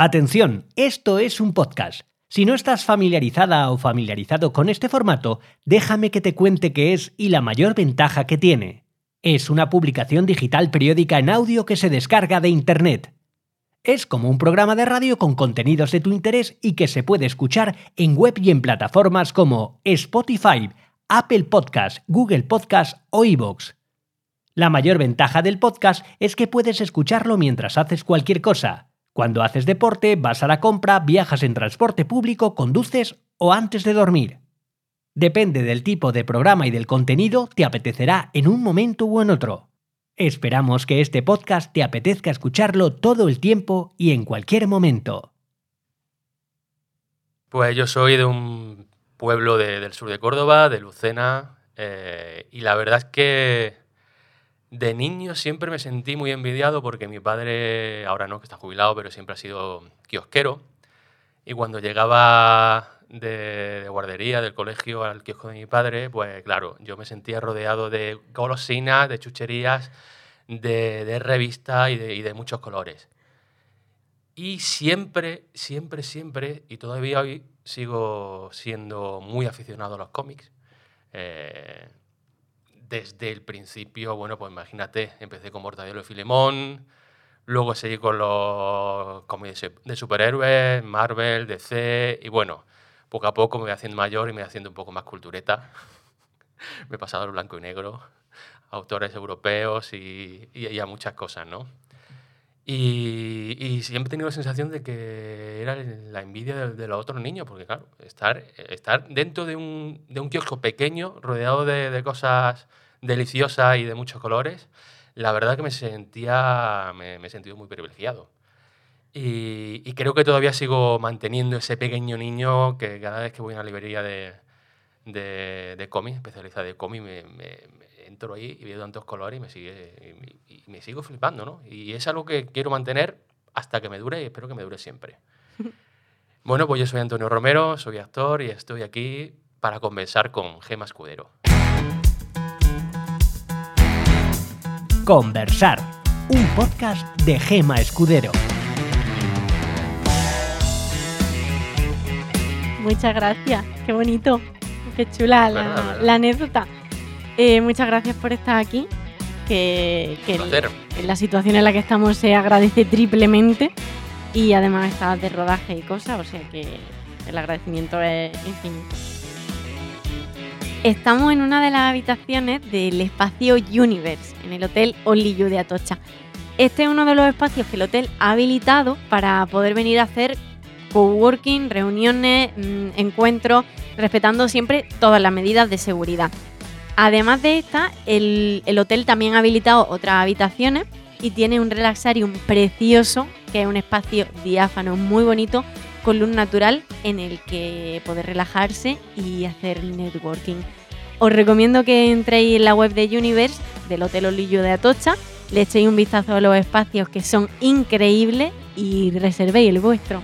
Atención, esto es un podcast. Si no estás familiarizada o familiarizado con este formato, déjame que te cuente qué es y la mayor ventaja que tiene. Es una publicación digital periódica en audio que se descarga de Internet. Es como un programa de radio con contenidos de tu interés y que se puede escuchar en web y en plataformas como Spotify, Apple Podcast, Google Podcast o iVoox. La mayor ventaja del podcast es que puedes escucharlo mientras haces cualquier cosa. Cuando haces deporte, vas a la compra, viajas en transporte público, conduces o antes de dormir. Depende del tipo de programa y del contenido, te apetecerá en un momento u en otro. Esperamos que este podcast te apetezca escucharlo todo el tiempo y en cualquier momento. Pues yo soy de un pueblo del sur de Córdoba, de Lucena, eh, y la verdad es que de niño siempre me sentí muy envidiado porque mi padre, ahora no, que está jubilado, pero siempre ha sido kiosquero. Y cuando llegaba de, guardería, del colegio al kiosco de mi padre, pues claro, yo me sentía rodeado de golosinas, de chucherías, de, revistas y de, y de muchos colores. Y siempre, siempre, siempre, y todavía hoy sigo siendo muy aficionado a los cómics. Eh, desde el principio, bueno, pues imagínate, empecé con Mortadelo y Filemón, luego seguí con los cómics de superhéroes, Marvel, DC, y bueno, poco a poco me voy haciendo mayor y me voy haciendo un poco más cultureta. me he pasado al blanco y negro, autores europeos y, y, muchas cosas, ¿no? Y, siempre he tenido la sensación de que era la envidia de, los otros niños, porque claro, estar, estar dentro de un, de un kiosco pequeño, rodeado de, de, cosas deliciosas y de muchos colores, la verdad que me sentía, me, me he sentido muy privilegiado. Y, y, creo que todavía sigo manteniendo ese pequeño niño que cada vez que voy a una librería de, de, de cómics, especializada de cómics, me, entro ahí y veo tantos colores y me, sigue, y, me sigo flipando, ¿no? Y es algo que quiero mantener hasta que me dure y espero que me dure siempre. Bueno, pues yo soy Antonio Romero, soy actor y estoy aquí para conversar con Gema Escudero. Conversar, un podcast de Gema Escudero. Muchas gracias, qué bonito, qué chula la, la anécdota. Eh, muchas gracias por estar aquí. Que, en la situación en la que estamos se agradece triplemente. Y además está de rodaje y cosas, o sea que el agradecimiento es infinito. Estamos en una de las habitaciones del espacio Universe, en el Hotel Only de Atocha. Este es uno de los espacios que el hotel ha habilitado para poder venir a hacer coworking, reuniones, mm, encuentros, respetando siempre todas las medidas de seguridad. Además de esta, el, hotel también ha habilitado otras habitaciones y tiene un relaxarium precioso, que es un espacio diáfano muy bonito, con luz natural en el que poder relajarse y hacer networking. Os recomiendo que entréis en la web de Universe, del Hotel Olillo de Atocha, le echéis un vistazo a los espacios que son increíbles y reservéis el vuestro.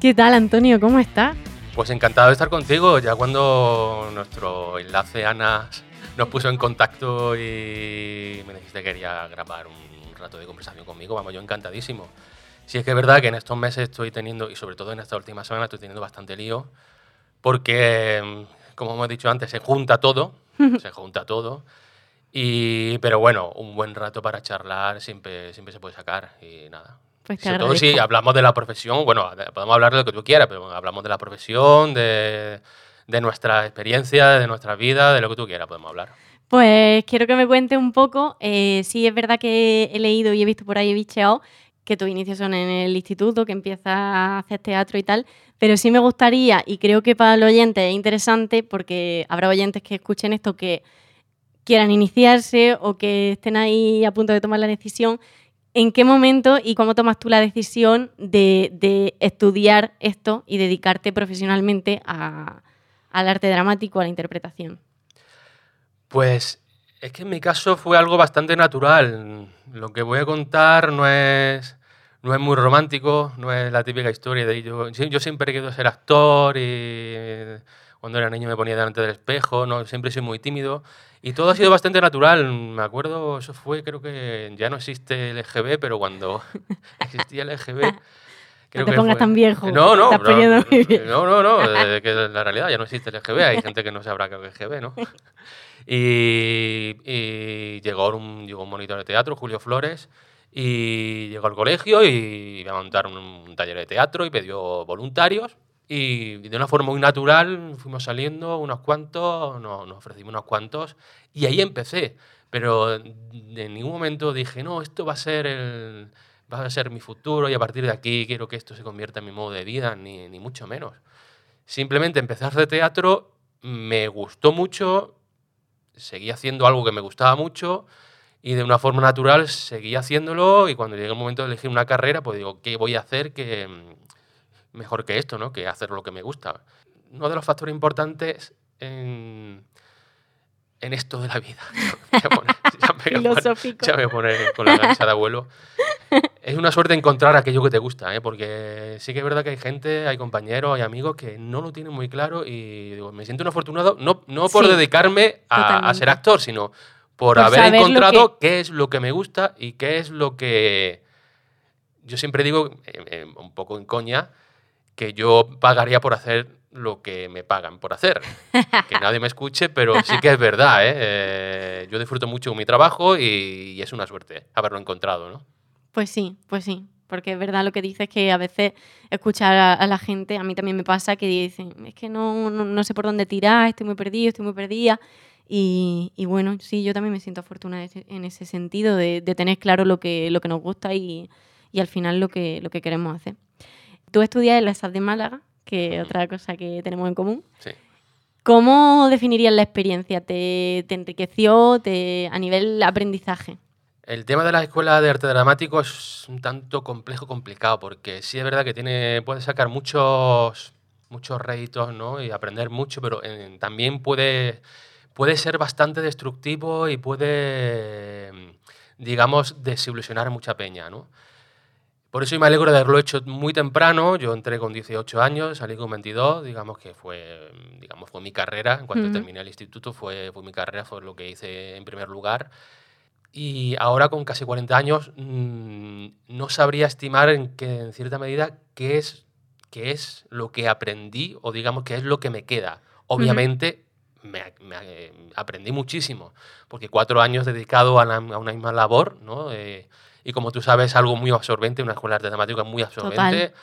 ¿Qué tal, Antonio? ¿Cómo estás? Pues encantado de estar contigo. Ya cuando nuestro enlace Ana nos puso en contacto y me dijiste que quería grabar un rato de conversación conmigo, vamos, yo encantadísimo. Sí es que es verdad que en estos meses estoy teniendo, y sobre todo en esta última semana, estoy teniendo bastante lío, porque, como hemos dicho antes, se junta todo, se junta todo. Y, pero bueno, un buen rato para charlar siempre, siempre se puede sacar y nada, pues Sobre todo si hablamos de la profesión, bueno, podemos hablar de lo que tú quieras, pero hablamos de la profesión, de, de nuestra experiencia, de nuestra vida, de lo que tú quieras, podemos hablar. Pues quiero que me cuente un poco. Eh, sí, es verdad que he leído y he visto por ahí, he bicheado, que tus inicios son en el instituto, que empiezas a hacer teatro y tal, pero sí me gustaría, y creo que para el oyente es interesante, porque habrá oyentes que escuchen esto que quieran iniciarse o que estén ahí a punto de tomar la decisión, ¿En qué momento y cómo tomas tú la decisión de, estudiar esto y dedicarte profesionalmente al arte dramático, a la interpretación? Pues es que en mi caso fue algo bastante natural. Lo que voy a contar no es, no es muy romántico, no es la típica historia de yo, yo siempre he querido ser actor y cuando era niño me ponía delante del espejo, no, siempre soy muy tímido. Y todo ha sido bastante natural. Me acuerdo, eso fue, creo que ya no existe el EGB, pero cuando existía el EGB, Creo te que pongas fue- tan viejo. No, no, no, no, no, no, no, eh, que la realidad ya no existe el EGB, hay gente que no sabrá qué es EGB, ¿no? Y, y llegó, un, llegó un monitor de teatro, Julio Flores, y llegó al colegio y iba a montar un, un taller de teatro y pidió voluntarios. Y de una forma muy natural fuimos saliendo unos cuantos, nos, nos ofrecimos unos cuantos, y ahí empecé. Pero en ningún momento dije, no, esto va a ser el, va a ser mi futuro y a partir de aquí quiero que esto se convierta en mi modo de vida, ni, ni mucho menos. Simplemente empecé a hacer teatro, me gustó mucho, seguí haciendo algo que me gustaba mucho y de una forma natural seguí haciéndolo y cuando llegue el momento de elegir una carrera, pues digo, ¿qué voy a hacer que mejor que esto, ¿no? Que hacer lo que me gusta. Uno de los factores importantes en, en esto de la vida. Ya pone- ya me pone- Filosófico. ya me pone con la camisa de abuelo. Es una suerte encontrar aquello que te gusta, ¿eh? porque sí que es verdad que hay gente, hay compañeros, hay amigos que no lo tienen muy claro y digo, me siento un afortunado, no, no por Sí, dedicarme a, a ser actor, sino por, Por haber encontrado qué es lo que me gusta y qué es lo que... Yo siempre digo, eh, eh, un poco en coña, que yo pagaría por hacer lo que me pagan por hacer. Que nadie me escuche, pero sí que es verdad. ¿eh? Eh, yo disfruto mucho mi trabajo y, y es una suerte haberlo encontrado. ¿no? Pues sí, pues sí. Porque es verdad lo que dices que a veces escuchar a, a la gente, a mí también me pasa que dicen, es que no, no, no sé por dónde tirar, estoy muy perdido, estoy muy perdida. Y, y bueno, sí, yo también me siento afortunada en ese sentido de, de tener claro lo que, lo que nos gusta y, y al final lo que, lo que queremos hacer. Tú estudias en la SAD de Málaga, que es otra cosa que tenemos en común. Sí. ¿Cómo definirías la experiencia? ¿Te, te enriqueció te, a nivel aprendizaje? El tema de la escuela de arte dramático es un tanto complejo, complicado, porque sí es verdad que tiene, puede sacar muchos, muchos réditos ¿no? y aprender mucho, pero eh, también puede, puede ser bastante destructivo y puede, digamos, desilusionar a mucha peña. ¿no? Por eso yo me alegro de haberlo hecho muy temprano. Yo entré con 18 años, salí con 22, digamos que fue, digamos, fue mi carrera. En cuanto Ujú. terminé el instituto, fue, fue mi carrera, fue lo que hice en primer lugar. Y ahora con casi 40 años mm, no sabría estimar en, que, en cierta medida qué es, qué es lo que aprendí o digamos qué es lo que me queda. Obviamente me, me, eh, aprendí muchísimo, porque cuatro años dedicado a, la- a una misma labor, ¿no? Eh, y como tú sabes, algo muy absorbente, una escuela de es muy absorbente.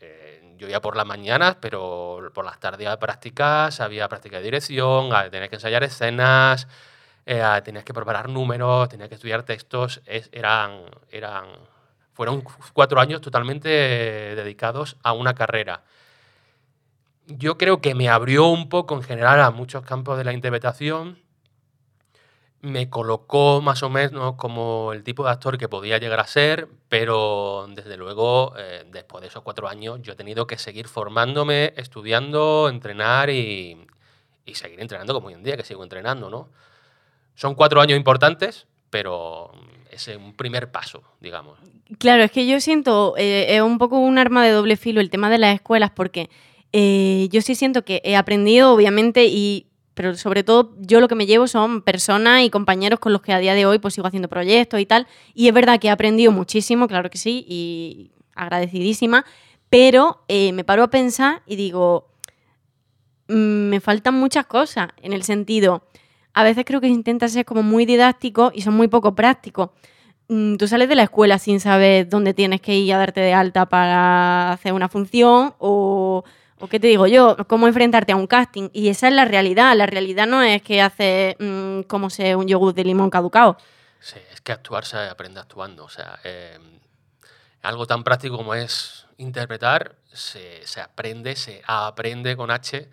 Eh, yo iba por las mañanas, pero por las tardes había prácticas, había práctica de dirección, ah, tenías que ensayar escenas, eh, ah, tenías que preparar números, tenías que estudiar textos. es- eran, eran, fueron cu- cuatro años totalmente dedicados a una carrera. Yo creo que me abrió un poco en general a muchos campos de la interpretación. Me colocó más o menos como el tipo de actor que podía llegar a ser, pero desde luego, eh, después de esos cuatro años, yo he tenido que seguir formándome, estudiando, entrenar y, y seguir entrenando como hoy en día, que sigo entrenando, ¿no? Son cuatro años importantes, pero es un primer paso, digamos. Claro, es que yo siento, eh, es un poco un arma de doble filo el tema de las escuelas, porque eh, yo sí siento que he aprendido, obviamente, y pero sobre todo yo lo que me llevo son personas y compañeros con los que a día de hoy pues sigo haciendo proyectos y tal. Y es verdad que he aprendido muchísimo, claro que sí, y agradecidísima, pero eh, me paro a pensar y digo, mm, me faltan muchas cosas, en el sentido, a veces creo que intentas ser como muy didáctico y son muy poco prácticos. Mm, Tú sales de la escuela sin saber dónde tienes que ir a darte de alta para hacer una función o, o qué te digo yo, cómo enfrentarte a un casting. Y esa es la realidad. La realidad no es que haces mm, como sé un yogur de limón caducado. Sí, es que actuar se aprende actuando. O sea, eh, algo tan práctico como es interpretar, se, se aprende, se aprende con H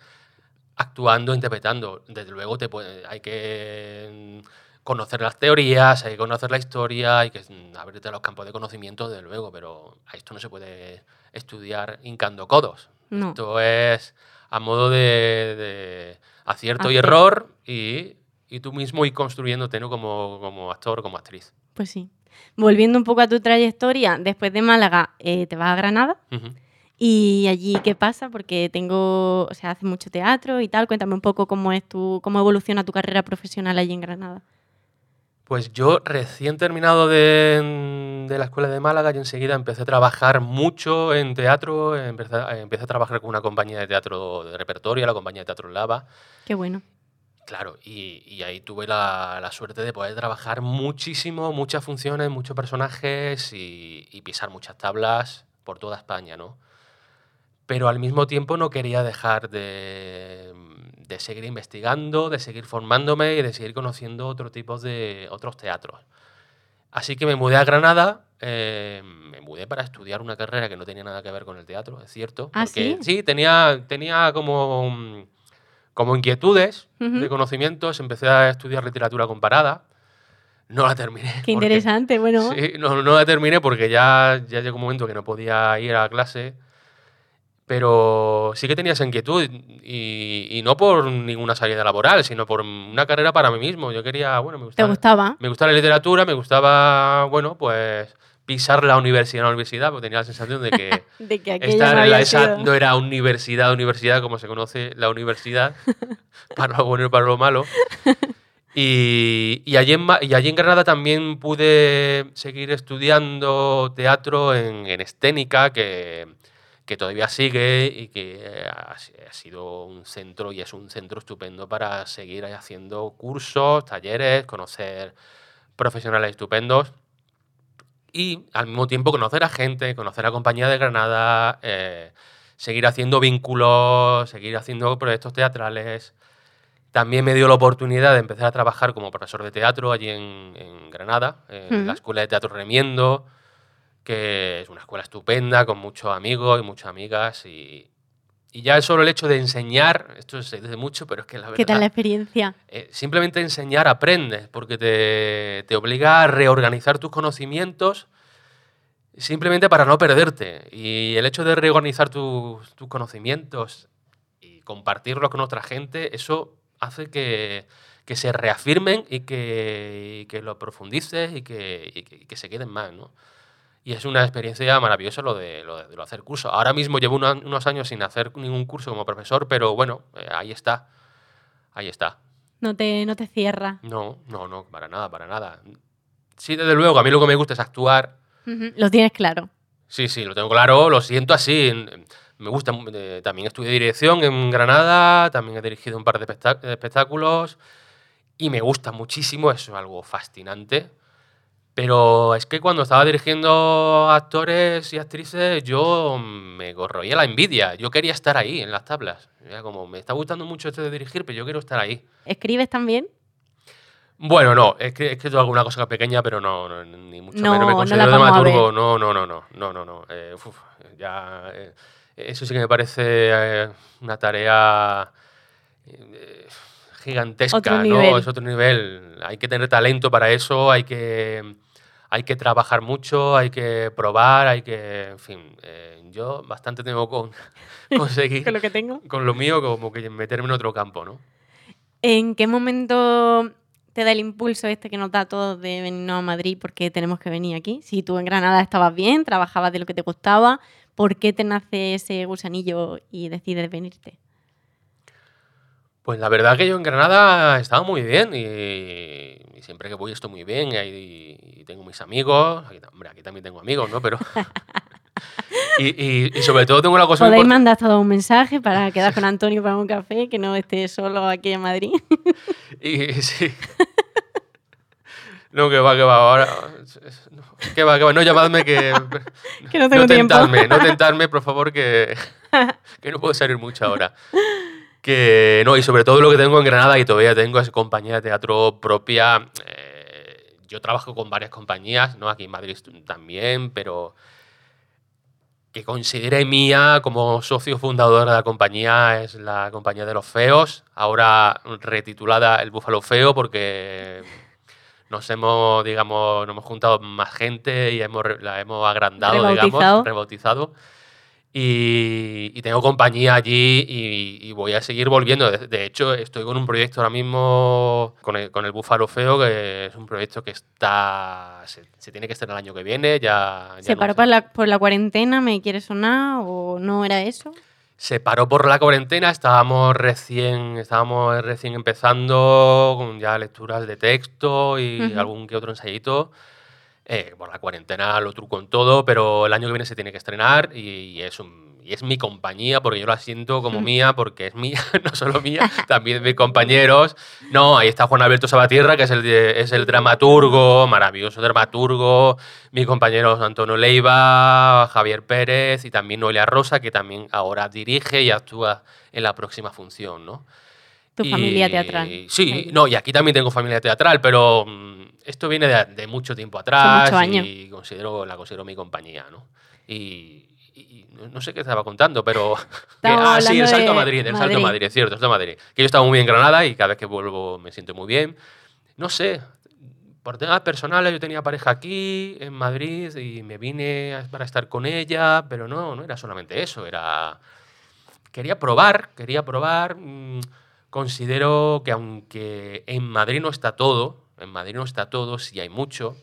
actuando, interpretando. Desde luego te hay que mm, conocer las teorías, hay que conocer la historia, hay que mm, abrirte los campos de conocimiento, desde luego, pero a esto no se puede estudiar hincando codos. No. Esto es a modo de, de acierto y error y, y tú mismo ir construyéndote ¿no? como, como actor, como actriz. Pues sí. Volviendo un poco a tu trayectoria, después de Málaga eh, te vas a Granada. ¿Y allí qué pasa? Porque tengo, o sea, haces mucho teatro y tal. Cuéntame un poco cómo es tu, cómo evoluciona tu carrera profesional allí en Granada. Pues yo recién terminado de, de la escuela de Málaga y enseguida empecé a trabajar mucho en teatro, empecé, a- empecé a trabajar con una compañía de teatro de repertorio, la compañía de teatro Lava. Qué bueno. Claro, y, y ahí tuve la, la suerte de poder trabajar muchísimo, muchas funciones, muchos personajes y, y pisar muchas tablas por toda España, ¿no? Pero al mismo tiempo no quería dejar de, de seguir investigando, de seguir formándome y de seguir conociendo otro tipo de otros teatros. Así que me mudé a Granada, eh, me mudé para estudiar una carrera que no tenía nada que ver con el teatro, es cierto. ¿Ah, porque sí? tenía, tenía como, como inquietudes Ujú. de conocimientos, empecé a estudiar literatura comparada. No la terminé. Qué porque- interesante. Bueno, Sí, no, no la terminé porque ya, ya llegó un momento que no podía ir a clase. Pero sí que tenía esa inquietud y, y no por ninguna salida laboral, sino por una carrera para mí mismo. Yo quería, bueno, me ¿te gustaba, gustaba? me gustaba la literatura, me gustaba, bueno, pues pisar la universidad, la universidad, porque tenía la sensación de que De que aquello esta no era había la- esa no era universidad, universidad, como se conoce la universidad, para lo bueno y para lo malo. Y, y allí en, y allí en Granada también pude seguir estudiando teatro en, en Esténica, que, que todavía sigue y que ha, si- ha sido un centro y es un centro estupendo para seguir haciendo cursos, talleres, conocer profesionales estupendos y al mismo tiempo conocer a gente, conocer a compañía de Granada, eh, seguir haciendo vínculos, seguir haciendo proyectos teatrales. También me dio la oportunidad de empezar a trabajar como profesor de teatro allí en, en Granada, en la. Escuela de Teatro Remiendo, que es una escuela estupenda, con muchos amigos y muchas amigas. Y, y ya solo el hecho de enseñar, esto se dice mucho, pero es que la verdad... ¿Qué tal la experiencia? Eh, simplemente enseñar aprendes, porque te, te obliga a reorganizar tus conocimientos simplemente para no perderte. Y el hecho de reorganizar tus, tus conocimientos y compartirlos con otra gente, eso hace que, que se reafirmen y que, y que lo profundices y que, y que- y que se queden más, ¿no? Y es una experiencia maravillosa lo de, lo de, de lo hacer curso. Ahora mismo llevo una- unos años sin hacer ningún curso como profesor, pero bueno, eh, ahí está. Ahí está. No te, no te cierra. No, no, no, para nada, para nada. Sí, desde luego, a mí lo que me gusta es actuar. Lo tienes claro. Sí, sí, lo tengo claro, lo siento así. Me gusta, eh, también estudié dirección en Granada, también he dirigido un par de espectá- de espectáculos y me gusta muchísimo, eso es algo fascinante. Pero es que cuando estaba dirigiendo actores y actrices, yo me corroía la envidia. Yo quería estar ahí, en las tablas. Era como, me está gustando mucho esto de dirigir, pero yo quiero estar ahí. ¿Escribes también? Bueno, no, es que, es que alguna cosa pequeña, pero no, no, ni mucho No, menos me no considero a dramaturgo. No, no, no, no, no, no, no. Eh, uf, ya, eh, eso sí que me parece eh, una tarea gigantesca, Otro ¿no? nivel. Es otro nivel. Hay que tener talento para eso, hay que, hay que trabajar mucho, hay que probar, hay que, en fin, eh, yo bastante tengo con conseguir Con lo que tengo. con lo mío como que meterme en otro campo, ¿no? ¿En qué momento te da el impulso este que nos da a todos de venirnos a Madrid porque tenemos que venir aquí? Si tú en Granada estabas bien, trabajabas de lo que te gustaba, ¿por qué te nace ese gusanillo y decides venirte? Pues la verdad que yo en Granada estaba muy bien y, y siempre que voy estoy muy bien y, ahí- y tengo mis amigos. Aquí, hombre, aquí también tengo amigos, ¿no? Pero... y, y- sobre todo tengo una cosa Podéis mandar todo un mensaje para quedar con Antonio para un café, que no esté solo aquí en Madrid. Y sí. No, que va, que va. Ahora. no, Que va, que va. No llamadme que. que no tengo no tiempo. tentarme, no tentarme, por favor, que, que no puedo salir mucho ahora. Que no, y sobre todo lo que tengo en Granada y todavía tengo es compañía de teatro propia. eh, yo trabajo con varias compañías, ¿no? Aquí en Madrid también, pero que considere mía como socio fundador de la compañía es la compañía de los feos, ahora retitulada El Búfalo Feo porque nos hemos, digamos, nos hemos juntado más gente y hemos, la hemos agrandado, Rebautizado. digamos, rebautizado. Y, y tengo compañía allí y, y voy a seguir volviendo. De, de hecho, estoy con un proyecto ahora mismo con el, con el Búfalo Feo, que es un proyecto que está se, se tiene que estar el año que viene. Ya, ya ¿Se no paró por la, por la cuarentena? ¿Me quiere sonar o no era eso? se paró por la cuarentena, estábamos recién, estábamos recién empezando con ya lecturas de texto y Ujú. algún que otro ensayito. Eh, por la cuarentena lo truco en todo, pero el año que viene se tiene que estrenar y, y es, un- y es mi compañía porque yo la siento como Ujú. mía, porque es mía, no solo mía, también de mis compañeros. No, ahí está Juan Alberto Sabatierra, que es el, es el dramaturgo, maravilloso dramaturgo, mis compañeros Antonio Leiva, Javier Pérez y también Noelia Rosa, que también ahora dirige y actúa en la próxima función, ¿no? Tu Y- familia teatral. Sí, no, y aquí también tengo familia teatral, pero mm, esto viene de, de mucho tiempo atrás y considero, la considero mi compañía, ¿no? Y, no- sé qué estaba contando, pero... que- ah, sí, el salto a Madrid, el salto a Madrid. Es cierto, el salto a Madrid. Que yo estaba muy bien en Granada y cada vez que vuelvo me siento muy bien. No sé, por temas personales yo tenía pareja aquí, en Madrid, y me vine para estar con ella, pero no, no era solamente eso, era quería probar, quería probar. mm, Considero que aunque en Madrid no está todo, en Madrid no está todo, sí hay mucho.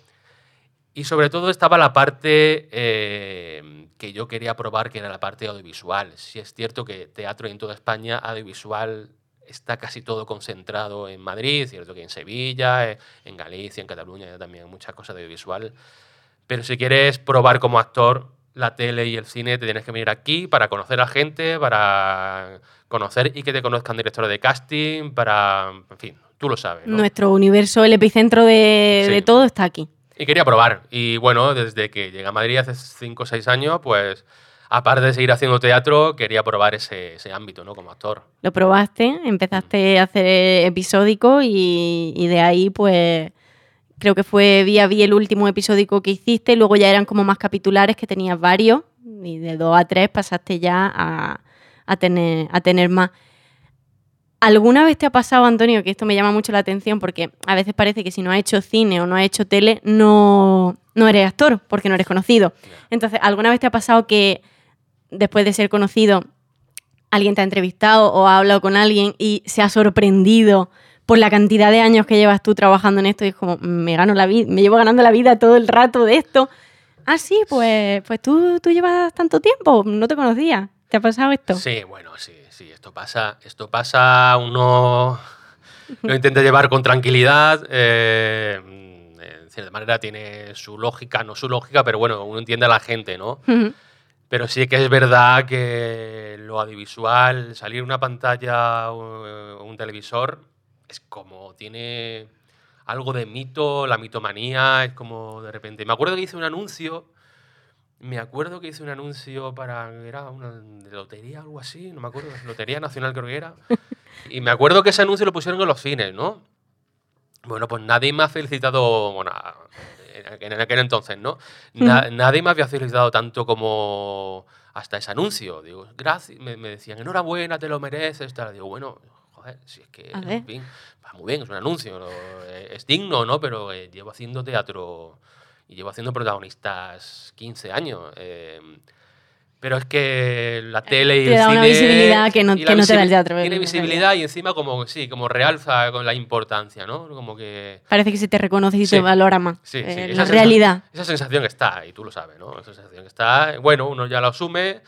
Y sobre todo estaba la parte eh, que yo quería probar, que era la parte audiovisual. Sí es cierto que teatro en toda España, audiovisual está casi todo concentrado en Madrid, cierto que en Sevilla, eh, en Galicia, en Cataluña también hay muchas cosas de audiovisual. Pero si quieres probar como actor la tele y el cine, te tienes que venir aquí para conocer a gente, para conocer y que te conozcan directores de casting, para, en fin, tú lo sabes. ¿no? Nuestro universo, el epicentro de, Sí. de todo está aquí. Y quería probar. Y bueno, desde que llegué a Madrid hace 5 o 6 años, pues aparte de seguir haciendo teatro, quería probar ese, ese ámbito, ¿no? Como actor. Lo probaste, empezaste a hacer episódico y, y de ahí pues creo que fue vía vi el último episódico que hiciste, luego ya eran como más capitulares que tenías varios y de dos a tres pasaste ya a, a tener, a tener más. ¿Alguna vez te ha pasado, Antonio, que esto me llama mucho la atención porque a veces parece que si no has hecho cine o no has hecho tele, no, no eres actor porque no eres conocido? Entonces, ¿alguna vez te ha pasado que después de ser conocido alguien te ha entrevistado o ha hablado con alguien y se ha sorprendido por la cantidad de años que llevas tú trabajando en esto y es como, me gano la vida, me llevo ganando la vida todo el rato de esto. Ah, sí, pues, pues tú, tú llevas tanto tiempo, no te conocía. ¿Te ha pasado esto? Sí, bueno, sí, sí, esto pasa, esto pasa, uno lo intenta llevar con tranquilidad, eh, en cierta manera tiene su lógica, no su lógica, pero bueno, uno entiende a la gente, ¿no? Pero sí que es verdad que lo audiovisual, salir una pantalla o un televisor, es como tiene algo de mito, la mitomanía, es como de repente. Me acuerdo que hice un anuncio, me acuerdo que hice un anuncio para, era una de lotería, algo así, no me acuerdo, Lotería Nacional creo que era. Y me acuerdo que ese anuncio lo pusieron en los cines, ¿no? Bueno, pues nadie me ha felicitado, bueno, en aquel entonces, ¿no? Na- Nadie me había felicitado tanto como hasta ese anuncio. Digo, gracias, me, me decían, enhorabuena, te lo mereces, tal. Digo, bueno, joder, si es que, A en ver. fin, va muy bien, es un anuncio, ¿no? Eh, es digno, ¿no? Pero eh, llevo haciendo teatro y llevo haciendo protagonistas 15 años. eh, pero es que la tele y te el da una cine visibilidad que no- que no te da el teatro, Tiene en visibilidad y encima como, sí, como realza con la importancia, ¿no? Como que... Parece que se te reconoce y Sí. te valora más. Sí, sí, eh, esa la realidad. Esa sensación está, y tú lo sabes, ¿no? Esa sensación está, bueno, uno ya la asume,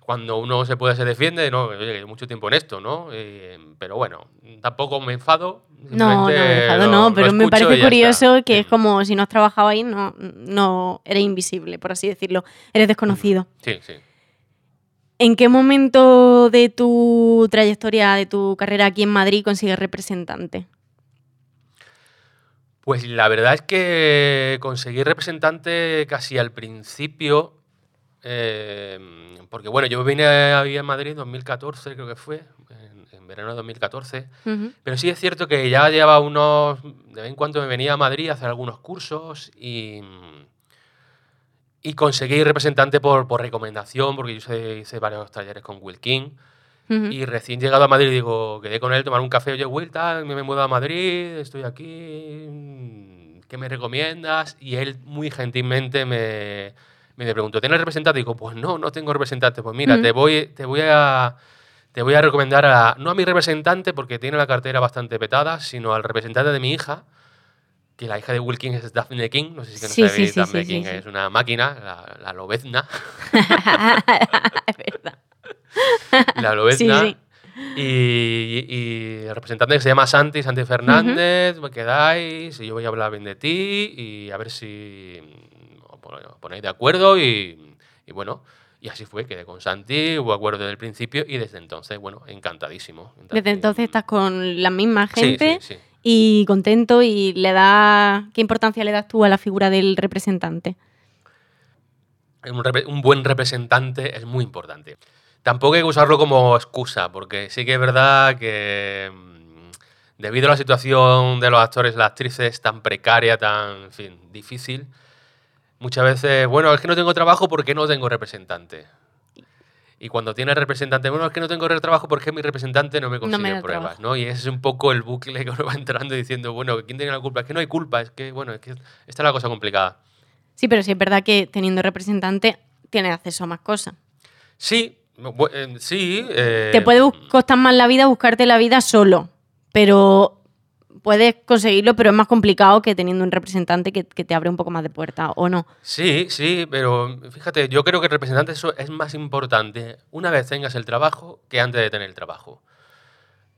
cuando uno se puede se defiende, ¿no? Oye, mucho tiempo en esto, ¿no? Eh, pero bueno, tampoco me enfado. No, no, simplemente enfado lo- no, pero me parece curioso está. que es como si no has trabajado ahí, no, no eres invisible, por así decirlo. Eres desconocido. Sí, sí. ¿En qué momento de tu trayectoria, de tu carrera aquí en Madrid consigues representante? Pues la verdad es que conseguí representante casi al principio, eh, porque bueno, yo vine a vivir en Madrid en 2014, creo que fue, en, en verano de 2014. Ujú. Pero sí es cierto que ya lleva unos. De vez en cuando me venía a Madrid a hacer algunos cursos y. Y conseguí representante por, por recomendación, porque yo hice, hice varios talleres con Will King. Ujú. Y recién llegado a Madrid, digo, quedé con él, tomar un café. Oye, Will, tal, me he mudado a Madrid, estoy aquí. ¿Qué me recomiendas? Y él muy gentilmente me, me preguntó, ¿tienes representante? Digo, pues no, no tengo representante. Pues mira, te, voy, te voy a te voy a recomendar a, no a mi representante porque tiene la cartera bastante petada, sino al representante de mi hija, que la hija de Will King es Daphne King, no sé si Sí, sí, sí, Daphne King es una máquina, la, la lobezna. es verdad. la lobezna. Y, y el representante que se llama Santi, Santi Fernández, me quedáis y yo voy a hablar bien de ti y a ver si ponéis de acuerdo y, y bueno, y así fue, quedé con Santi, hubo acuerdo desde el principio y desde entonces, bueno, encantadísimo. Desde entonces estás con la misma gente sí, sí. y contento y le da ¿qué importancia le das tú a la figura del representante? Un, un buen representante es muy importante. Tampoco hay que usarlo como excusa, porque sí que es verdad que mm, debido a la situación de los actores y las actrices tan precaria, tan, en fin, difícil, muchas veces, bueno, es que no tengo trabajo porque no tengo representante. Y cuando tienes representante, bueno, es que no tengo trabajo porque mi representante no me No me consigue da pruebas, trabajo. ¿no? Y ese es un poco el bucle que uno va entrando diciendo, bueno, ¿quién tiene la culpa? Es que no hay culpa, es que, bueno, es que esta es la cosa complicada. Sí, pero sí es verdad que teniendo representante tienes acceso a más cosas. Sí, eh, sí. eh, Te puede costar más la vida buscarte la vida solo, pero puedes conseguirlo, pero es más complicado que teniendo un representante que, que te abre un poco más de puerta, ¿o no? Sí, sí, pero fíjate, yo creo que el representante eso es más importante una vez tengas el trabajo que antes de tener el trabajo.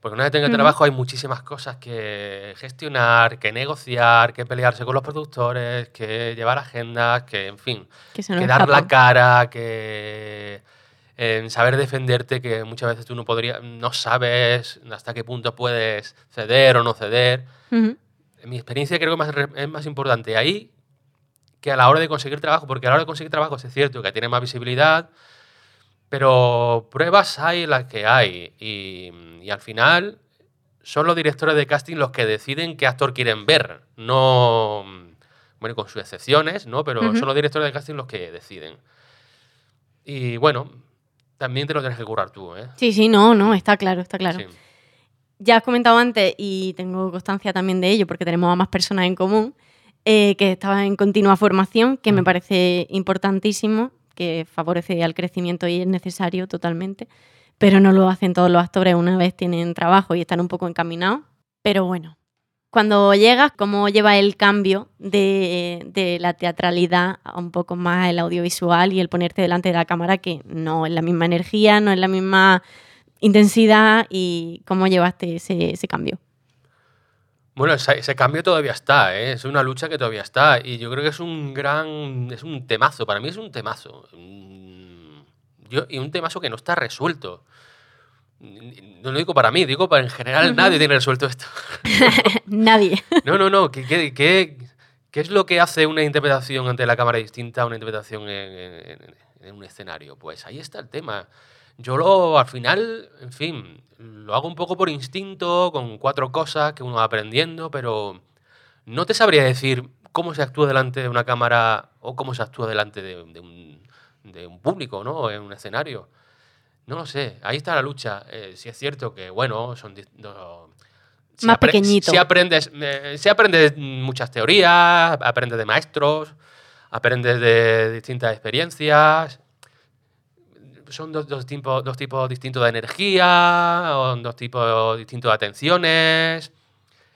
Porque una vez tengas el trabajo hay muchísimas cosas que gestionar, que negociar, que pelearse con los productores, que llevar agendas, que, en fin, Que dar la cara, que eh, saber defenderte, que muchas veces tú no podrías, no sabes hasta qué punto puedes ceder o no ceder. Ujú. En mi experiencia creo que más es más importante ahí que a la hora de conseguir trabajo, porque a la hora de conseguir trabajo es cierto que tiene más visibilidad, pero pruebas hay las que hay y, y al final son los directores de casting los que deciden qué actor quieren ver, no, bueno, con sus excepciones, ¿no? Pero Ujú. son los directores de casting los que deciden. Y bueno, también te lo tienes que curar tú, ¿eh? Sí, sí, no, no, está claro, está claro. Sí. Ya has comentado antes, y tengo constancia también de ello, porque tenemos a más personas en común, eh, que estaban en continua formación, que me Mm. parece importantísimo, que favorece al crecimiento y es necesario totalmente, pero no lo hacen todos los actores una vez tienen trabajo y están un poco encaminados. Pero bueno, cuando llegas, ¿cómo lleva el cambio de, la teatralidad a un poco más el audiovisual y el ponerte delante de la cámara, que no es la misma energía, no es la misma intensidad y cómo llevaste ese, cambio. Bueno, ese, ese cambio todavía está, ¿eh? es una lucha que todavía está y yo creo que es un gran, es un temazo, para mí es un temazo. Mm, Yo, y un temazo que no está resuelto. No lo digo para mí, digo para en general nadie tiene resuelto esto. Nadie. No, no, no, ¿qué, qué, qué- qué es lo que hace una interpretación ante la cámara distinta a una interpretación en, en- en un escenario? Pues ahí está el tema. Yo lo, al final, en fin, lo hago un poco por instinto, con cuatro cosas que uno va aprendiendo, pero no te sabría decir cómo se actúa delante de una cámara o cómo se actúa delante de, de un, de un público, ¿no? En un escenario. No lo sé, ahí está la lucha. Eh, sí es cierto que, bueno, son... no- si Más apre- pequeñito. Si aprendes, eh, si aprendes muchas teorías, aprendes de maestros, aprendes de distintas experiencias. Son dos, dos tipos, dos tipos distintos de energía, o dos tipos distintos de atenciones.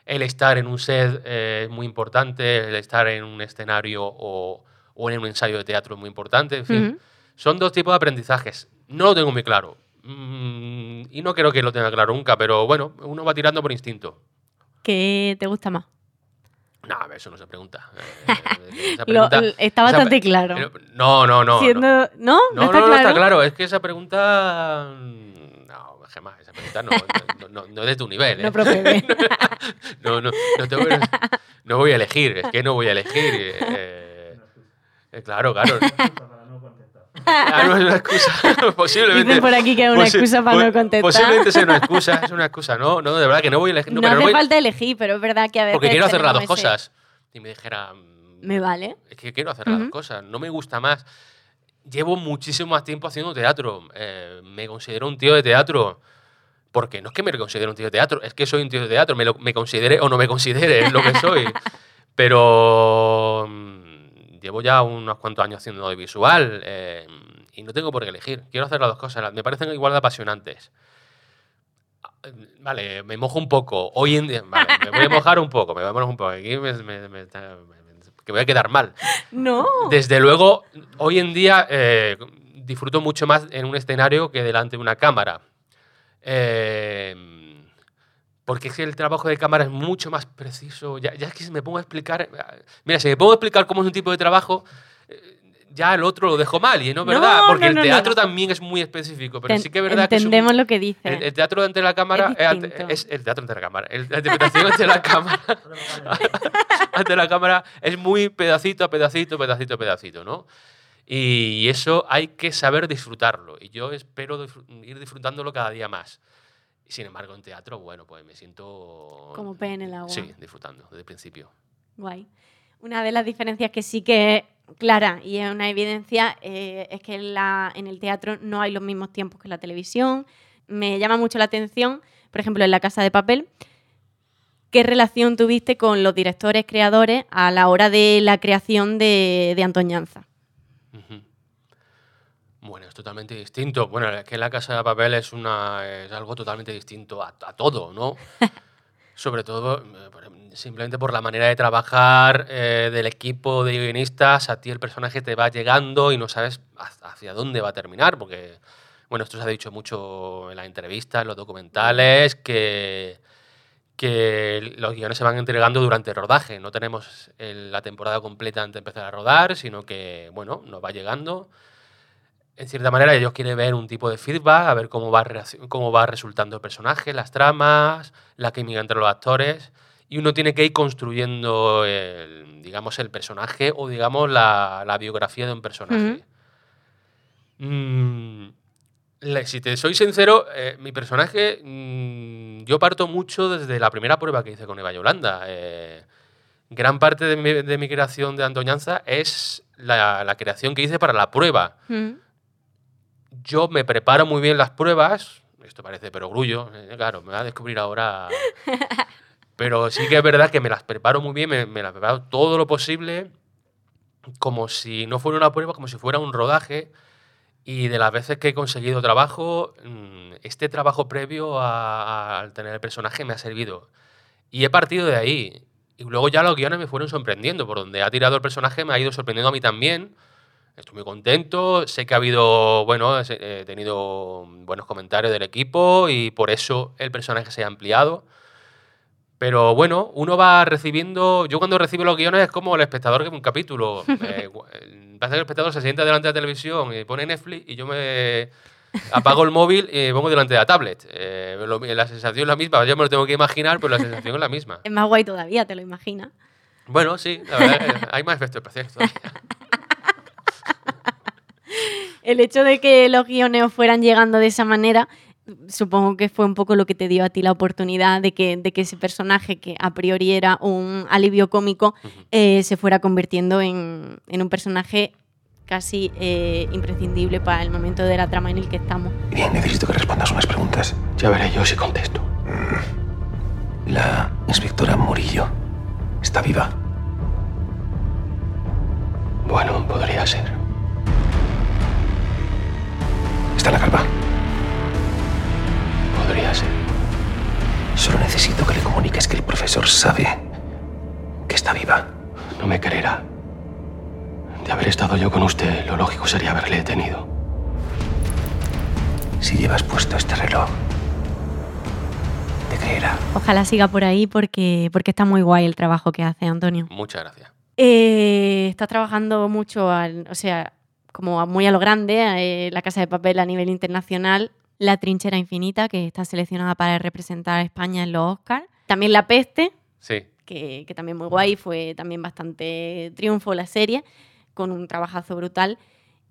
El estar en un set eh, es muy importante, el estar en un escenario o, o en un ensayo de teatro es muy importante. En fin, son dos tipos de aprendizajes. No lo tengo muy claro. Mm, y no creo que lo tenga claro nunca, pero bueno, uno va tirando por instinto. ¿Qué te gusta más? No, eso no se pregunta. Eh, esa Lo- pregunta- está bastante claro. pero- no, no, no. Siendo... no. ¿No? No, está no, claro? está claro. Es que esa pregunta. mm, No, Gemma, esa pregunta no, no, no- no es de tu nivel. ¿eh? No procede. no, no, no, te voy, no voy a elegir. Es que no voy a elegir. eh, eh, claro, claro. Ah, no es una excusa. Posiblemente. Dicen por aquí que es una excusa para no contestar. Posiblemente sea una excusa. Es una excusa. No, no, de verdad que no voy a elegir. No, No, hace voy- falta elegir, pero es verdad que a veces. porque quiero hacer las dos cosas. Y me dijera. Me vale. es que quiero hacer las dos Ujú. cosas. No me gusta más. Llevo muchísimo más tiempo haciendo teatro. eh, me considero un tío de teatro. Porque no es que me considere un tío de teatro, es que soy un tío de teatro. Me, lo- me considere o no me considere, es lo que soy. Pero llevo ya unos cuantos años haciendo audiovisual eh, y no tengo por qué elegir. Quiero hacer las dos cosas. Me parecen igual de apasionantes. Vale, me mojo un poco. Hoy en día, vale, me voy a mojar un poco, me voy a mojar un poco. Aquí me, me- me- me- que voy a quedar mal. No. Desde luego, hoy en día, eh, disfruto mucho más en un escenario que delante de una cámara. Eh, porque es que el trabajo de cámara es mucho más preciso. Ya, ya es que si me pongo a explicar. Mira, si me pongo a explicar cómo es un tipo de trabajo, eh, ya el otro lo dejo mal, y no es verdad. No, porque no, el no, teatro no. también es muy específico. Pero Ten- sí que es verdad que es un- Entendemos lo que dices. el, el teatro ante la cámara Es es, el teatro ante la cámara. El- la interpretación ante la cámara ante la cámara es muy pedacito a pedacito, pedacito a pedacito, ¿no? Y eso hay que saber disfrutarlo. Y yo espero disfr- ir disfrutándolo cada día más. Y sin embargo, en teatro, bueno, pues me siento. Como pez en el agua. Sí, disfrutando desde el principio. Guay. Una de las diferencias que sí que es clara y es una evidencia eh, es que en, la- en el teatro no hay los mismos tiempos que en la televisión. Me llama mucho la atención, por ejemplo, en La Casa de Papel, ¿qué relación tuviste con los directores, creadores a la hora de la creación de, de Antoñanza? Ujú. Bueno, es totalmente distinto. Bueno, es que la casa de papel es, una, es algo totalmente distinto a, a todo, ¿no? Sobre todo, eh, em- simplemente por la manera de trabajar eh, del equipo de guionistas, a ti el personaje te va llegando y no sabes ha- hacia dónde va a terminar, porque, bueno, esto se ha dicho mucho en las entrevistas, en los documentales, que, que los guiones se van entregando durante el rodaje. No tenemos el- la temporada completa antes de empezar a rodar, sino que, bueno, nos va llegando. En cierta manera, ellos quieren ver un tipo de feedback, a ver cómo va, cómo va resultando el personaje, las tramas, la química entre los actores. Y uno tiene que ir construyendo, el, digamos, el personaje o, digamos, la, la biografía de un personaje. Mm, si te soy sincero, eh, mi personaje, mm, yo parto mucho desde la primera prueba que hice con Eva Yolanda. Eh, gran parte de mi, de mi creación de Antoñanza es la, la creación que hice para la prueba. Yo me preparo muy bien las pruebas. Esto parece perogrullo, eh, claro, me va a descubrir ahora. Pero sí que es verdad que me las preparo muy bien, me, me las preparo todo lo posible, como si no fuera una prueba, como si fuera un rodaje. Y de las veces que he conseguido trabajo, mm, este trabajo previo al tener el personaje me ha servido. Y he partido de ahí. Y luego ya los guiones me fueron sorprendiendo. Por donde ha tirado el personaje me ha ido sorprendiendo a mí también. Estoy muy contento. Sé que ha habido, bueno, he he tenido buenos comentarios del equipo y por eso el personaje se ha ampliado. Pero bueno, uno va recibiendo. Yo cuando recibo los guiones es como el espectador que un capítulo. Eh, eh, pasa que el espectador se sienta delante de la televisión y pone Netflix y yo me apago el móvil y me pongo delante de la tablet. Eh, lo- la sensación es la misma. Yo me lo tengo que imaginar, pero la sensación es la misma. Es más guay todavía, te lo imaginas. Bueno, sí, la verdad hay más efectos especiales todavía. El hecho de que los guiones fueran llegando de esa manera, supongo que fue un poco lo que te dio a ti la oportunidad de que, de que ese personaje, que a priori era un alivio cómico, eh, se fuera convirtiendo en, en un personaje casi eh, imprescindible para el momento de la trama en el que estamos. Bien, necesito que respondas unas preguntas. Ya veré yo si contesto. La inspectora Murillo está viva. Bueno, podría ser. Está la carpa. Podría ser. Solo necesito que le comuniques que el profesor sabe que está viva. No me creerá. De haber estado yo con usted, lo lógico sería haberle detenido. Si llevas puesto este reloj, te creerá. Ojalá siga por ahí porque, porque está muy guay el trabajo que hace Antonio. Muchas gracias. Eh, estás trabajando mucho, al- o sea, como muy a lo grande, eh, la Casa de Papel a nivel internacional, La Trinchera Infinita, que está seleccionada para representar a España en los Oscars. También La Peste, Sí. que, que también muy guay, fue también bastante triunfo la serie, con un trabajazo brutal.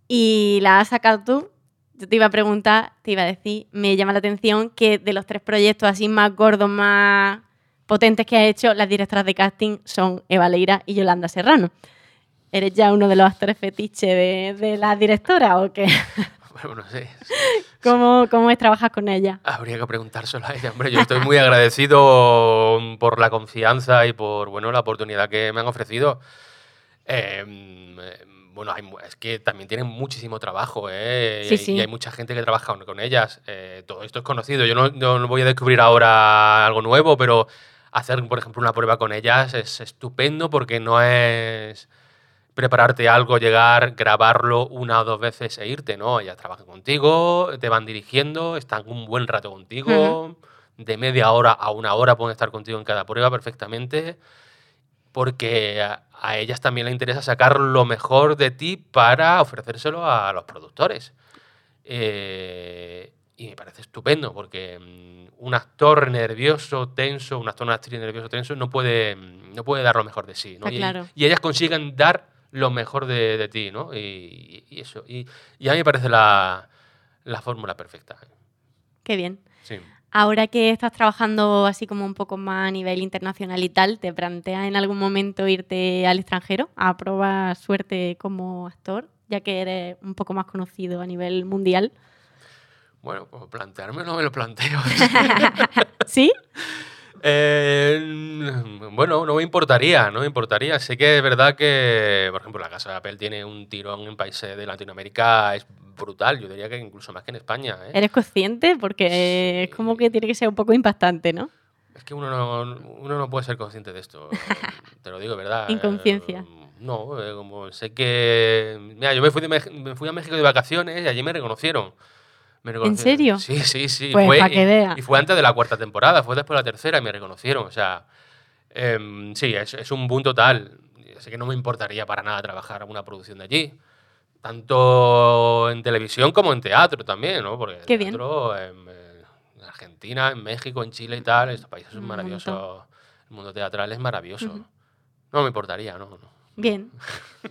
Y la has sacado tú. Yo te iba a preguntar, te iba a decir, me llama la atención que de los tres proyectos así más gordos, más potentes que has hecho, las directoras de casting son Eva Leira y Yolanda Serrano. ¿Eres ya uno de los actores fetiche de, de las directoras o qué? Bueno, no sé. ¿Cómo, ¿Cómo es trabajar con ella? Habría que preguntárselo a ella. Hombre, yo estoy muy agradecido por la confianza y por bueno, la oportunidad que me han ofrecido. Eh, bueno, hay es que también tienen muchísimo trabajo, ¿eh? Y Sí, hay- sí. Y hay mucha gente que trabaja con- con ellas. Eh, todo esto es conocido. Yo no, no voy a descubrir ahora algo nuevo, pero hacer, por ejemplo, una prueba con ellas es estupendo porque no es prepararte algo, llegar, grabarlo una o dos veces e irte, ¿no? Ellas trabajan contigo, te van dirigiendo, están un buen rato contigo, de media hora a una hora pueden estar contigo en cada prueba perfectamente, porque a, a ellas también les interesa sacar lo mejor de ti para ofrecérselo a los productores. Eh, y me parece estupendo, porque mm, un actor nervioso, tenso, un actor, una actriz nervioso, tenso, no puede, no puede dar lo mejor de sí. ¿no? Está Y- claro. y, ellas consiguen dar lo mejor de, de ti, ¿no? Y, y eso. Y, y a mí me parece la, la fórmula perfecta. Qué bien. Sí. Ahora que estás trabajando así como un poco más a nivel internacional y tal, ¿te planteas en algún momento irte al extranjero a probar suerte como actor, ya que eres un poco más conocido a nivel mundial? Bueno, pues plantearme no me lo planteo. ¿Sí? Eh, bueno, no me importaría, no me importaría. Sé que es verdad que, por ejemplo, la Casa de Apple tiene un tirón en países de Latinoamérica, es brutal. Yo diría que incluso más que en España. ¿eh? ¿Eres consciente? Porque es como que tiene que ser un poco impactante, ¿no? Es que uno no, uno no puede ser consciente de esto. Te lo digo, ¿verdad? Inconsciencia. Eh, No, eh, como sé que. Mira, yo me fui, de Mex- me fui a México de vacaciones y allí me reconocieron. Me reconocieron. serio? Sí, sí, sí. Pues, fue- que y- vea. Y fue antes de la cuarta temporada, fue después de la tercera y me reconocieron. O sea, em, sí, es, es un boom total. Así que no me importaría para nada trabajar en una producción de allí. Tanto en televisión como en teatro también, ¿no? Porque el Qué bien. teatro en, en Argentina, en México, en Chile y tal, estos países son maravillosos. El mundo teatral es maravilloso. No me importaría, no. no. Bien.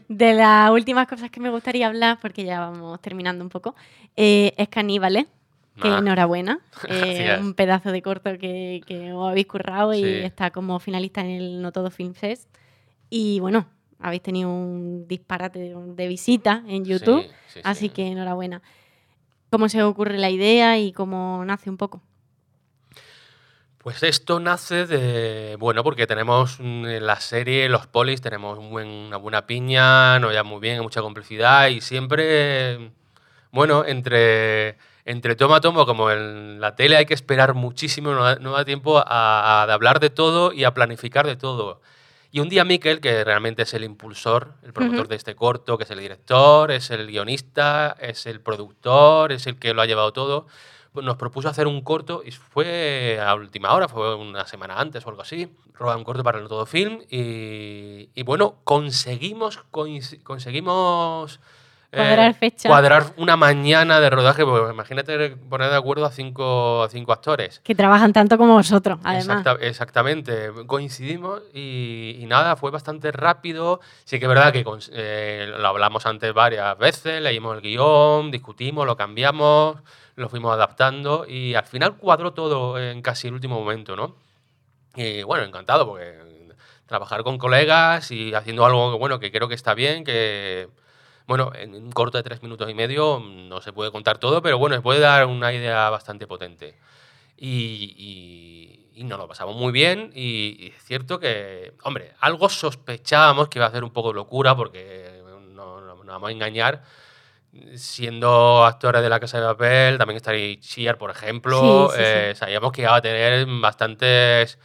De las últimas cosas que me gustaría hablar, porque ya vamos terminando un poco, eh, es Caníbales. Que Ah, enhorabuena. Eh, un pedazo de corto que, que os habéis currado y está como finalista en el No Todo Film Fest. Y bueno, habéis tenido un disparate de, de visitas en YouTube, sí, sí, así sí. que enhorabuena. ¿Cómo se os ocurre la idea y cómo nace un poco? Pues esto nace de, bueno, porque tenemos mm, en la serie, los polis, tenemos un buen- una buena piña, nos llevamos muy bien, hay mucha complicidad y siempre, bueno, entre, entre toma a toma, como en la tele hay que esperar muchísimo, no da, no da tiempo a, hablar de todo y a planificar de todo. Y un día Miquel, que realmente es el impulsor, el promotor de este corto, que es el director, es el guionista, es el productor, es el que lo ha llevado todo, nos propuso hacer un corto y fue a última hora, fue una semana antes o algo así, robar un corto para el todo film y, y bueno, conseguimos, conseguimos eh, Cuadrar fecha. cuadrar una mañana de rodaje, porque imagínate poner de acuerdo a cinco, a cinco actores. Que trabajan tanto como vosotros, además. Exacta- exactamente, coincidimos y, y nada, fue bastante rápido. Sí que es verdad que eh, lo hablamos antes varias veces, leímos el guion, discutimos, lo cambiamos, lo fuimos adaptando y al final cuadró todo en casi el último momento, ¿no? Y bueno, encantado porque trabajar con colegas y haciendo algo que, bueno, que creo que está bien, que bueno, en un corto de tres minutos y medio no se puede contar todo, pero bueno, se puede dar una idea bastante potente. Y, y- nos lo pasamos muy bien y, es cierto que, hombre, algo sospechábamos que iba a hacer un poco locura porque no, no- no vamos a engañar. Siendo actores de la Casa de Papel, también estaría Chiar, por ejemplo, Sí, sí, sí. eh, sabíamos que iba a tener bastantes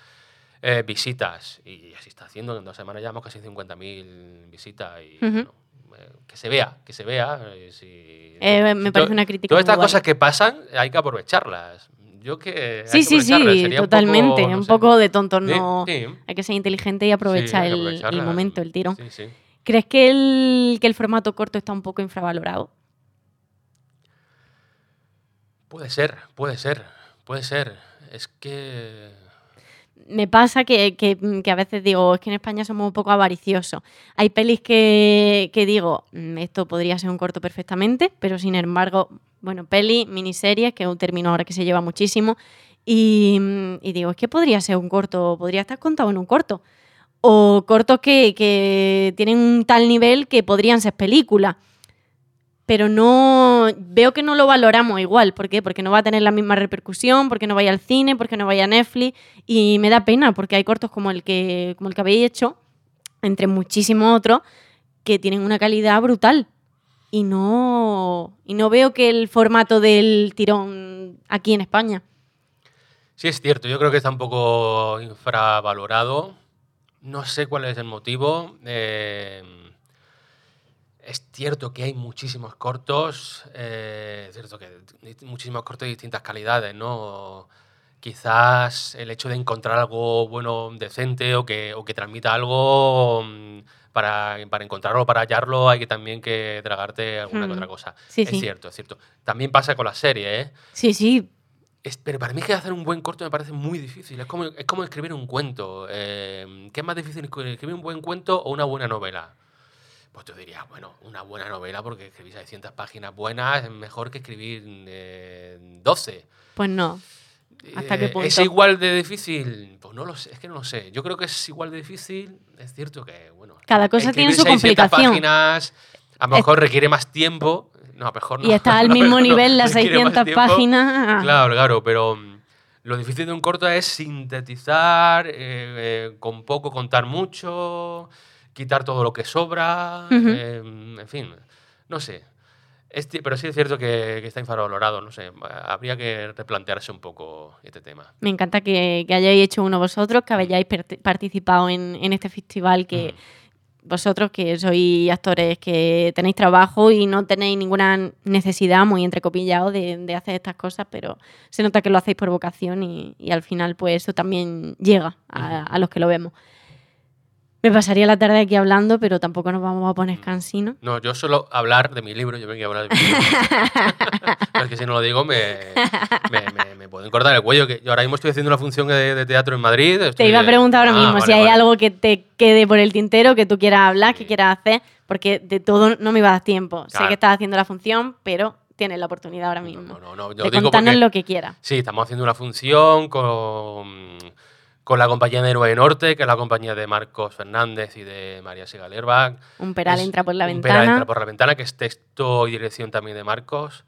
eh, visitas y así está haciendo, en dos semanas llevamos casi 50.000 visitas y bueno, eh, que se vea, que se vea. si- Eh, me si parece una crítica Todas estas guay. cosas que pasan hay que aprovecharlas. Yo que... Sí, sí, sí, sería un totalmente. poco, no un sé. poco de tonto, no. sí, Hay que ser inteligente y aprovechar el- el, momento, el sí. ¿Crees que el, que el formato corto está un poco infravalorado? Puede ser, puede ser, puede ser. Es que... Me pasa que, que- a veces digo, es que en España somos un poco avariciosos. Hay pelis que, que digo, "Mm, esto podría ser un corto perfectamente, pero sin embargo, bueno, peli, miniseries, que es un término ahora que se lleva muchísimo, y, y digo, es que podría ser un corto, podría estar contado en un corto. O cortos que, que tienen un tal nivel que podrían ser películas. Pero no. Veo que no lo valoramos igual. ¿Por qué? Porque no va a tener la misma repercusión, porque no vaya al cine, porque no vaya a Netflix. Y me da pena, porque hay cortos como el que, como el que habéis hecho, entre muchísimos otros, que tienen una calidad brutal. Y no. Y no veo que el formato del tirón aquí en España. Sí, es cierto, yo creo que está un poco infravalorado. No sé cuál es el motivo. eh, es cierto que hay muchísimos cortos, eh, es cierto que hay muchísimos cortos de distintas calidades, ¿no? Quizás el hecho de encontrar algo bueno, decente o que, o que transmita algo, mm, para, para encontrarlo, para hallarlo, hay que también que tragarte alguna que Mm. otra cosa. Sí, es sí. cierto, es cierto. También pasa con la serie, ¿eh? Sí, sí. Es- pero para mí que hacer un buen corto me parece muy difícil. Es como, es como escribir un cuento. Eh, ¿Qué es más difícil, escribir un buen cuento o una buena novela? Pues tú dirías, bueno, una buena novela porque escribir 600 páginas buenas es mejor que escribir eh, 12. Pues no. ¿Hasta qué Eh, punto? ¿Es igual de difícil? Pues no lo sé, es que no lo sé. Yo creo que es igual de difícil. Es cierto que, bueno. Cada cosa tiene su 600 complicación. páginas a lo mejor requiere más tiempo. No, a lo mejor no. Y está al No, mismo no, nivel las requiere más 600 tiempo. páginas. Claro, claro, pero mm, lo difícil de un corto es sintetizar, eh, eh, con poco contar mucho, quitar todo lo que sobra, Ujú. eh, en fin, no sé. Es ti- pero sí es cierto que, que está infravalorado, no sé. Habría que replantearse un poco este tema. Me encanta que, que hayáis hecho uno vosotros, que hayáis per- participado en, en este festival, que vosotros que sois actores que tenéis trabajo y no tenéis ninguna necesidad, muy entrecopillado, de, de hacer estas cosas, pero se nota que lo hacéis por vocación y, y al final pues eso también llega a, a los que lo vemos. Me pasaría la tarde aquí hablando, pero tampoco nos vamos a poner cansinos. No, yo suelo hablar de mi libro, yo vengo a hablar de mi libro. Es que si no lo digo me, me, me- me pueden cortar el cuello. Que yo ahora mismo estoy haciendo una función de, de teatro en Madrid. Te iba a preguntar ahora Ah, mismo si hay vale. algo que te quede por el tintero, que tú quieras hablar, que quieras hacer, porque de todo no me iba a dar tiempo. Sé que estás haciendo la función, pero tienes la oportunidad ahora mismo. No, no, no, yo de digo contarnos porque- lo que quieras. Sí, estamos haciendo una función con, con la compañía de Héroe Norte, que es la compañía de Marcos Fernández y de María Segalerba. Un peral Es entra por la un ventana. Peral entra por la ventana, que es texto y dirección también de Marcos.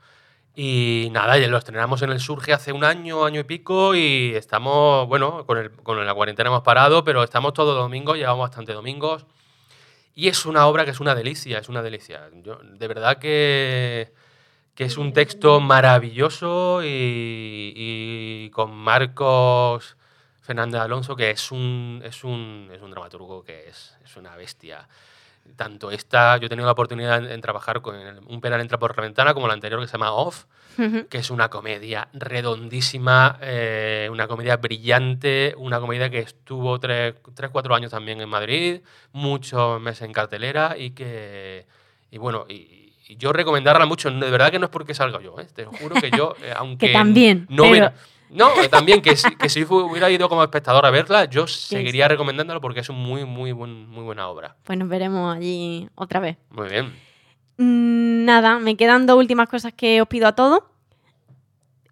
Y nada, ya lo estrenamos en el Surge hace un año, año y pico, y estamos, bueno, con, el, con la cuarentena hemos parado, pero estamos todos los domingos, llevamos bastante domingos. Y es una obra que es una delicia, es una delicia. Yo, de verdad que, que es un texto maravilloso y, y con Marcos Fernández Alonso, que es un, es un, es un dramaturgo que es, es una bestia. Tanto esta, yo he tenido la oportunidad en, en trabajar con el- Un penal entra por la ventana, como la anterior que se llama Off, Ujú. que es una comedia redondísima, eh, una comedia brillante, una comedia que estuvo tres, tres, cuatro años también en Madrid, muchos meses en cartelera y que, y bueno, y, y yo recomendarla mucho, de verdad que no es porque salga yo, ¿eh? te lo juro que yo, eh, aunque también, no pero- no, eh, también que, si- que si fu- hubiera ido como espectador a verla, yo seguiría recomendándolo porque es un muy, muy, buen- muy buena obra. Pues nos veremos allí otra vez. Muy bien. Mm, Nada, me quedan dos últimas cosas que os pido a todos.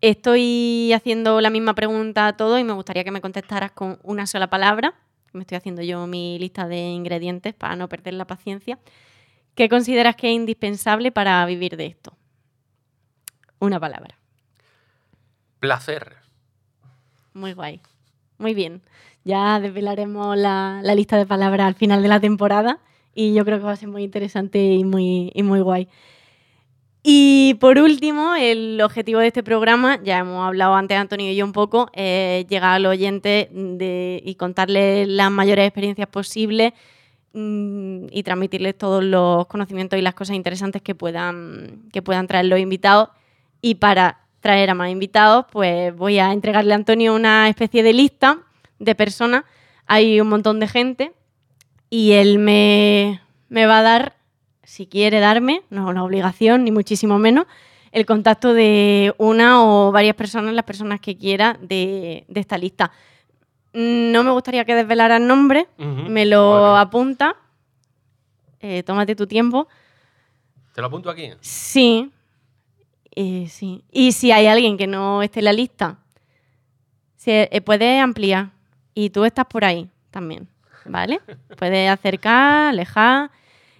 Estoy haciendo la misma pregunta a todos y me gustaría que me contestaras con una sola palabra. Me estoy haciendo yo mi lista de ingredientes para no perder la paciencia. ¿Qué consideras que es indispensable para vivir de esto? Una palabra. Placer. Muy guay. Muy bien. Ya desvelaremos la, la lista de palabras al final de la temporada y yo creo que va a ser muy interesante y muy, y muy guay. Y por último, el objetivo de este programa, ya hemos hablado antes Antonio y yo un poco, es llegar al oyente de- y contarles las mayores experiencias posibles mm, y transmitirles todos los conocimientos y las cosas interesantes que puedan, que puedan traer los invitados. Y para traer a más invitados, pues voy a entregarle a Antonio una especie de lista de personas. Hay un montón de gente y él me, me va a dar, si quiere darme, no es una obligación ni muchísimo menos, el contacto de una o varias personas, las personas que quiera de, de esta lista. No me gustaría que desvelaran nombre, Ujú. me lo Vale. apunta. Eh, tómate tu tiempo. ¿Te lo apunto aquí? Sí. Eh, sí. Y si hay alguien que no esté en la lista, se, eh, puedes ampliar. Y tú estás por ahí también, ¿vale? Puedes acercar, alejar.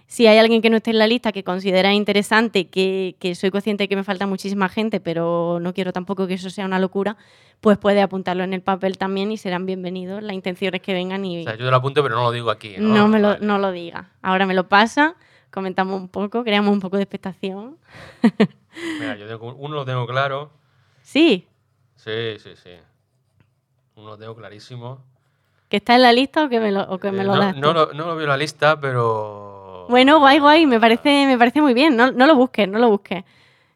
Si hay alguien que no esté en la lista que considera interesante, que, que soy consciente de que me falta muchísima gente, pero no quiero tampoco que eso sea una locura, pues puedes apuntarlo en el papel también y serán bienvenidos. La intención es que vengan y O sea, yo te lo apunto, pero no lo digo aquí. No, no, me lo, no lo diga. Ahora me lo pasa, comentamos un poco, creamos un poco de expectación. Mira, yo tengo, uno lo tengo claro. Sí, Sí, sí, sí. Uno lo tengo clarísimo. que está en la lista o que me lo, o que me Eh, lo no, das. no lo, no lo veo en la lista, pero pero... Bueno, guay, guay, me parece, me parece muy bien. No, no lo busques, no lo busques.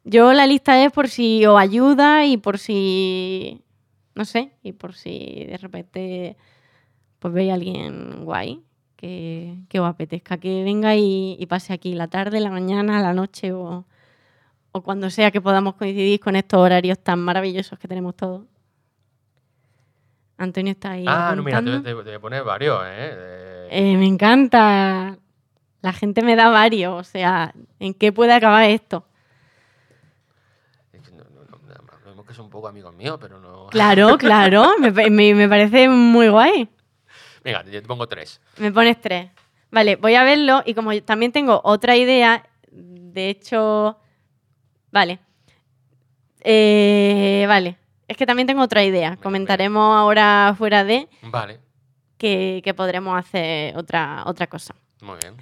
Yo la lista es por si os ayuda y por si. No sé, y por si de repente pues veis a alguien guay que, que os apetezca que venga y, y pase aquí la tarde, la mañana, la noche o, o cuando sea que podamos coincidir con estos horarios tan maravillosos que tenemos todos. Antonio está ahí. Ah, no, mira, te, te- voy a poner varios, ¿eh? Eh, me encanta. La gente me da varios. O sea, ¿en qué puede acabar esto? es que no- no- no, son un poco amigos míos, pero no... Claro, claro. Me, me- me parece muy guay. Venga, yo te pongo tres. Me pones tres. Vale, voy a verlo y como también tengo otra idea, de hecho, vale. Eh, vale, es que también tengo otra idea. Venga, Comentaremos ahora fuera de Vale, que, que podremos hacer otra, otra cosa. muy bien.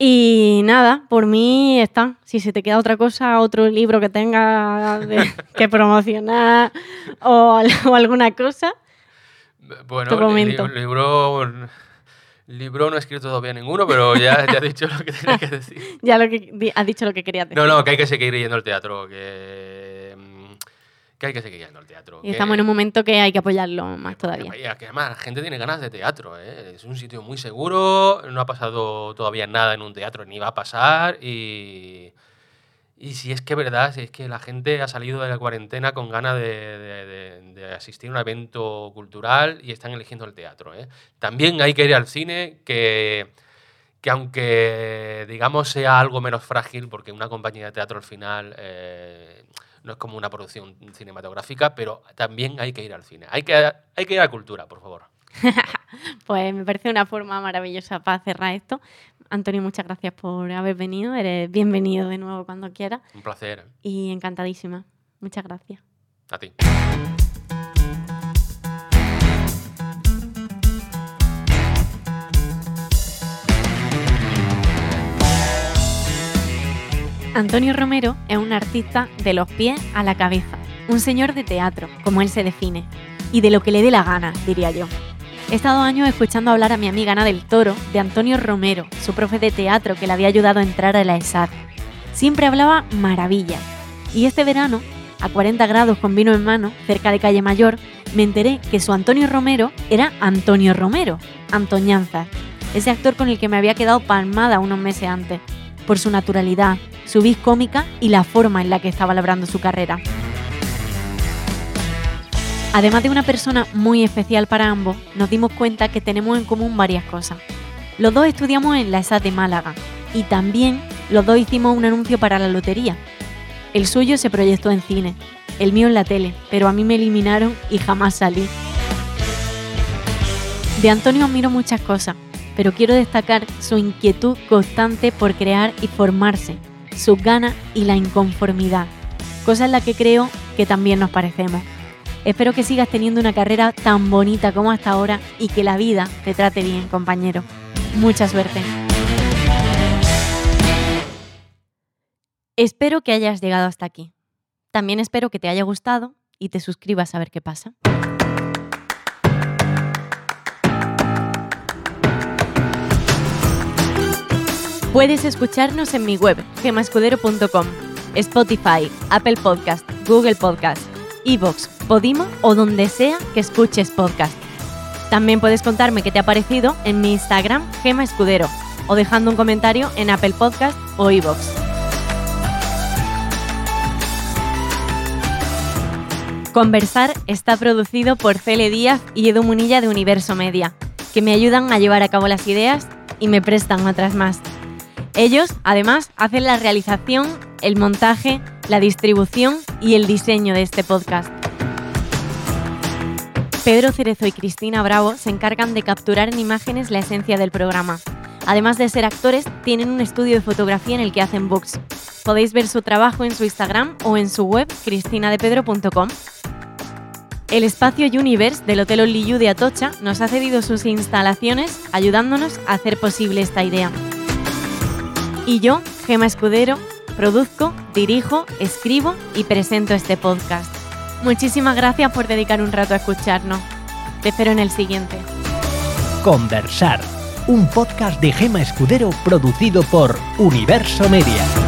Y nada, por mí está. Si se te queda otra cosa, otro libro que tenga de- que promocionar o, o alguna cosa, Bueno, li- libro... Libro no he escrito todavía ninguno, pero ya, ya he dicho lo que tenía que decir. ya lo que has dicho lo que querías decir. No, no, que hay que seguir yendo al teatro, que... mm, Que hay que seguir yendo al teatro. Y que- estamos en un momento que hay que apoyarlo más que- todavía. que- que además la gente tiene ganas de teatro, ¿eh? Es un sitio muy seguro, no ha pasado todavía nada en un teatro, ni va a pasar y... Y si es que es verdad, si es que la gente ha salido de la cuarentena con ganas de, de- asistir a un evento cultural y están eligiendo el teatro. ¿eh? También hay que ir al cine, que, que aunque digamos sea algo menos frágil, porque una compañía de teatro al final eh, no es como una producción cinematográfica, pero también hay que ir al cine. Hay que, hay que ir a cultura, por favor. Pues me parece una forma maravillosa para cerrar esto. Antonio, muchas gracias por haber venido. Eres bienvenido de nuevo cuando quieras. Un placer. Y encantadísima. Muchas gracias. A ti. Antonio Romero es un artista de los pies a la cabeza, un señor de teatro, como él se define, y de lo que le dé la gana, diría yo. He estado años escuchando hablar a mi amiga Ana del Toro de Antonio Romero, su profe de teatro que le había ayudado a entrar a la ESAD. Siempre hablaba maravillas. Y este verano, a 40 grados con vino en mano, cerca de Calle Mayor, me enteré que su Antonio Romero era Antonio Romero, Antoñanzas, ese actor con el que me había quedado palmada unos meses antes, por su naturalidad, su vis cómica y la forma en la que estaba labrando su carrera. Además de una persona muy especial para ambos, nos dimos cuenta que tenemos en común varias cosas. Los dos estudiamos en la ESAD de Málaga y también los dos hicimos un anuncio para la lotería. El suyo se proyectó en cine, el mío en la tele, pero a mí me eliminaron y jamás salí. De Antonio admiro muchas cosas, pero quiero destacar su inquietud constante por crear y formarse, sus ganas y la inconformidad, cosa en la que creo que también nos parecemos. Espero que sigas teniendo una carrera tan bonita como hasta ahora y que la vida te trate bien, compañero. Mucha suerte. Espero que hayas llegado hasta aquí. También espero que te haya gustado y te suscribas a ver qué pasa. Puedes escucharnos en mi web, gemascudero.com, Spotify, Apple Podcast, Google Podcast, Evox, Podimo o donde sea que escuches podcast. También puedes contarme qué te ha parecido en mi Instagram, Gema Escudero, o dejando un comentario en Apple Podcast o Evox. Conversar está producido por Cele Díaz y Edu Munilla de Universo Media, que me ayudan a llevar a cabo las ideas y me prestan otras más. Ellos, además, hacen la realización, el montaje, la distribución y el diseño de este podcast. Pedro Cerezo y Cristina Bravo se encargan de capturar en imágenes la esencia del programa. Además de ser actores, tienen un estudio de fotografía en el que hacen books. Podéis ver su trabajo en su Instagram o en su web cristinadepedro.com. El espacio Universe del Hotel Oliyu de Atocha nos ha cedido sus instalaciones ayudándonos a hacer posible esta idea. Y yo, Gema Escudero, produzco, dirijo, escribo y presento este podcast. Muchísimas gracias por dedicar un rato a escucharnos. Te espero en el siguiente. Conversar. un podcast de Gema Escudero producido por Universo Media.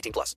18 plus.